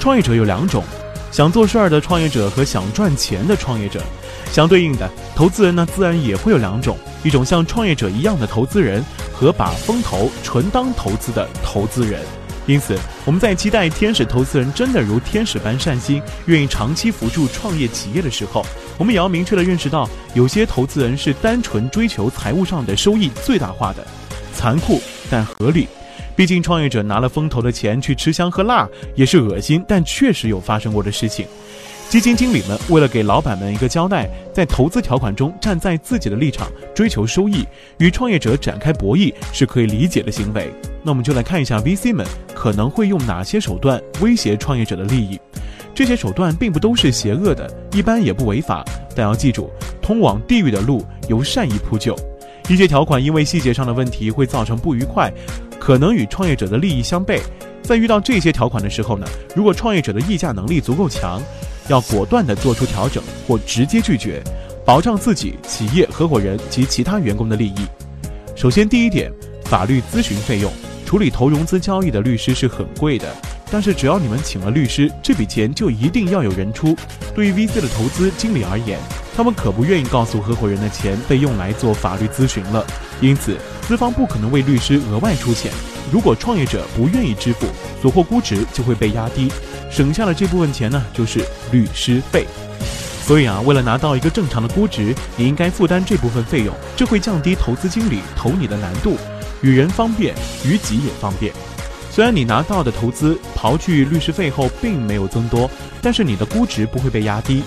创业者有两种，想做事儿的创业者和想赚钱的创业者。相对应的，投资人呢自然也会有两种，一种像创业者一样的投资人和把风投纯当投资的投资人。因此，我们在期待天使投资人真的如天使般善心，愿意长期辅助创业企业的时候，我们也要明确的认识到，有些投资人是单纯追求财务上的收益最大化的，残酷但合理。毕竟，创业者拿了风投的钱去吃香喝辣，也是恶心，但确实有发生过的事情。基金经理们为了给老板们一个交代，在投资条款中站在自己的立场追求收益，与创业者展开博弈是可以理解的行为。那我们就来看一下 VC 们可能会用哪些手段威胁创业者的利益。这些手段并不都是邪恶的，一般也不违法，但要记住，通往地狱的路由善意铺就。一些条款因为细节上的问题会造成不愉快，可能与创业者的利益相悖。在遇到这些条款的时候呢，如果创业者的议价能力足够强。要果断地做出调整或直接拒绝，保障自己、企业合伙人及其他员工的利益。首先，第一点，法律咨询费用。处理投融资交易的律师是很贵的，但是只要你们请了律师，这笔钱就一定要有人出。对于 VC 的投资经理而言，他们可不愿意告诉合伙人的钱被用来做法律咨询了，因此资方不可能为律师额外出钱。如果创业者不愿意支付，所获估值就会被压低。省下的这部分钱呢，就是律师费。所以啊，为了拿到一个正常的估值，你应该负担这部分费用，这会降低投资经理投你的难度，与人方便，于己也方便。虽然你拿到的投资刨去律师费后并没有增多，但是你的估值不会被压低。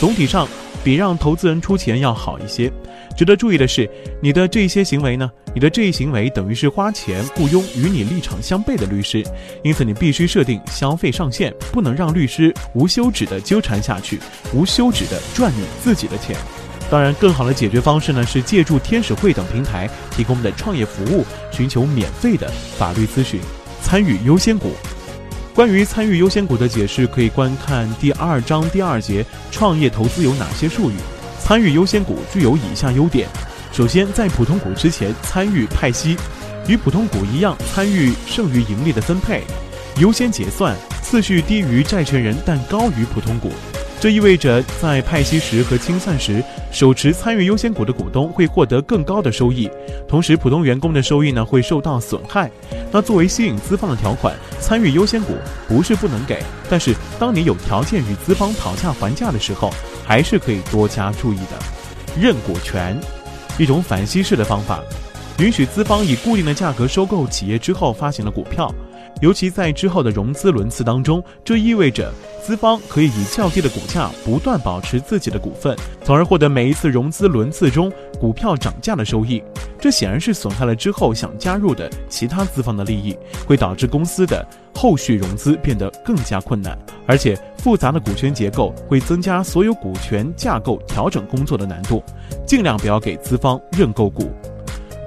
总体上。比让投资人出钱要好一些。值得注意的是，你的这些行为呢？你的这一行为等于是花钱雇佣与你立场相悖的律师，因此你必须设定消费上限，不能让律师无休止的纠缠下去，无休止的赚你自己的钱。当然，更好的解决方式呢是借助天使会等平台提供的创业服务，寻求免费的法律咨询，参与优先股。关于参与优先股的解释，可以观看第二章第二节。创业投资有哪些术语？参与优先股具有以下优点：首先，在普通股之前参与派息，与普通股一样参与剩余盈利的分配，优先结算，次序低于债权人但高于普通股。这意味着在派息时和清算时，手持参与优先股的股东会获得更高的收益，同时普通员工的收益呢会受到损害。那作为吸引资方的条款，参与优先股不是不能给，但是当你有条件与资方讨价还价的时候，还是可以多加注意的。认股权，一种反稀释的方法，允许资方以固定的价格收购企业之后发行的股票。尤其在之后的融资轮次当中，这意味着资方可以以较低的股价不断保持自己的股份，从而获得每一次融资轮次中股票涨价的收益。这显然是损害了之后想加入的其他资方的利益，会导致公司的后续融资变得更加困难。而且复杂的股权结构会增加所有股权架构调整工作的难度。尽量不要给资方认购股。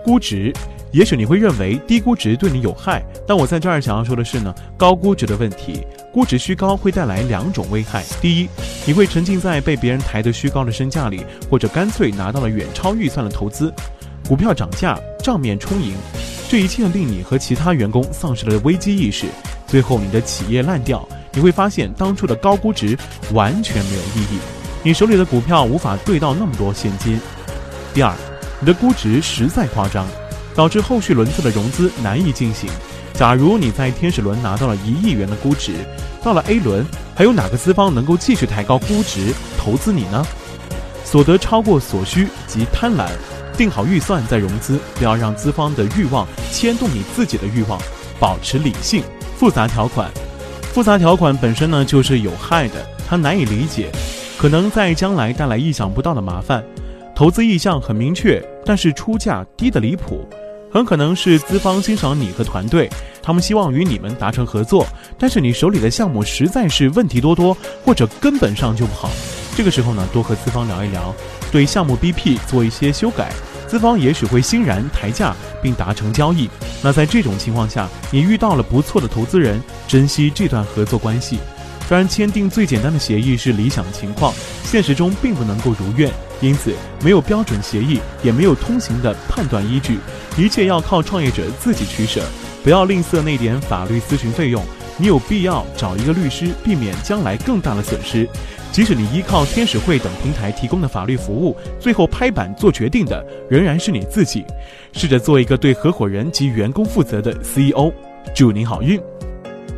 估值。也许你会认为低估值对你有害，但我在这儿想要说的是呢，高估值的问题，估值虚高会带来两种危害。第一，你会沉浸在被别人抬得虚高的身价里，或者干脆拿到了远超预算的投资，股票涨价，账面充盈，这一切令你和其他员工丧失了危机意识，最后你的企业烂掉，你会发现当初的高估值完全没有意义，你手里的股票无法兑到那么多现金。第二，你的估值实在夸张。导致后续轮次的融资难以进行。假如你在天使轮拿到了一亿元的估值，到了 A 轮，还有哪个资方能够继续抬高估值投资你呢？所得超过所需及贪婪，定好预算再融资，不要让资方的欲望牵动你自己的欲望，保持理性。复杂条款，复杂条款本身呢就是有害的，它难以理解，可能在将来带来意想不到的麻烦。投资意向很明确，但是出价低得离谱。很可能是资方欣赏你和团队，他们希望与你们达成合作，但是你手里的项目实在是问题多多，或者根本上就不好。这个时候呢，多和资方聊一聊，对项目 BP 做一些修改，资方也许会欣然抬价并达成交易。那在这种情况下，你遇到了不错的投资人，珍惜这段合作关系。当然，签订最简单的协议是理想情况，现实中并不能够如愿，因此没有标准协议，也没有通行的判断依据，一切要靠创业者自己取舍。不要吝啬那点法律咨询费用，你有必要找一个律师，避免将来更大的损失。即使你依靠天使会等平台提供的法律服务，最后拍板做决定的仍然是你自己。试着做一个对合伙人及员工负责的 CEO。祝您好运。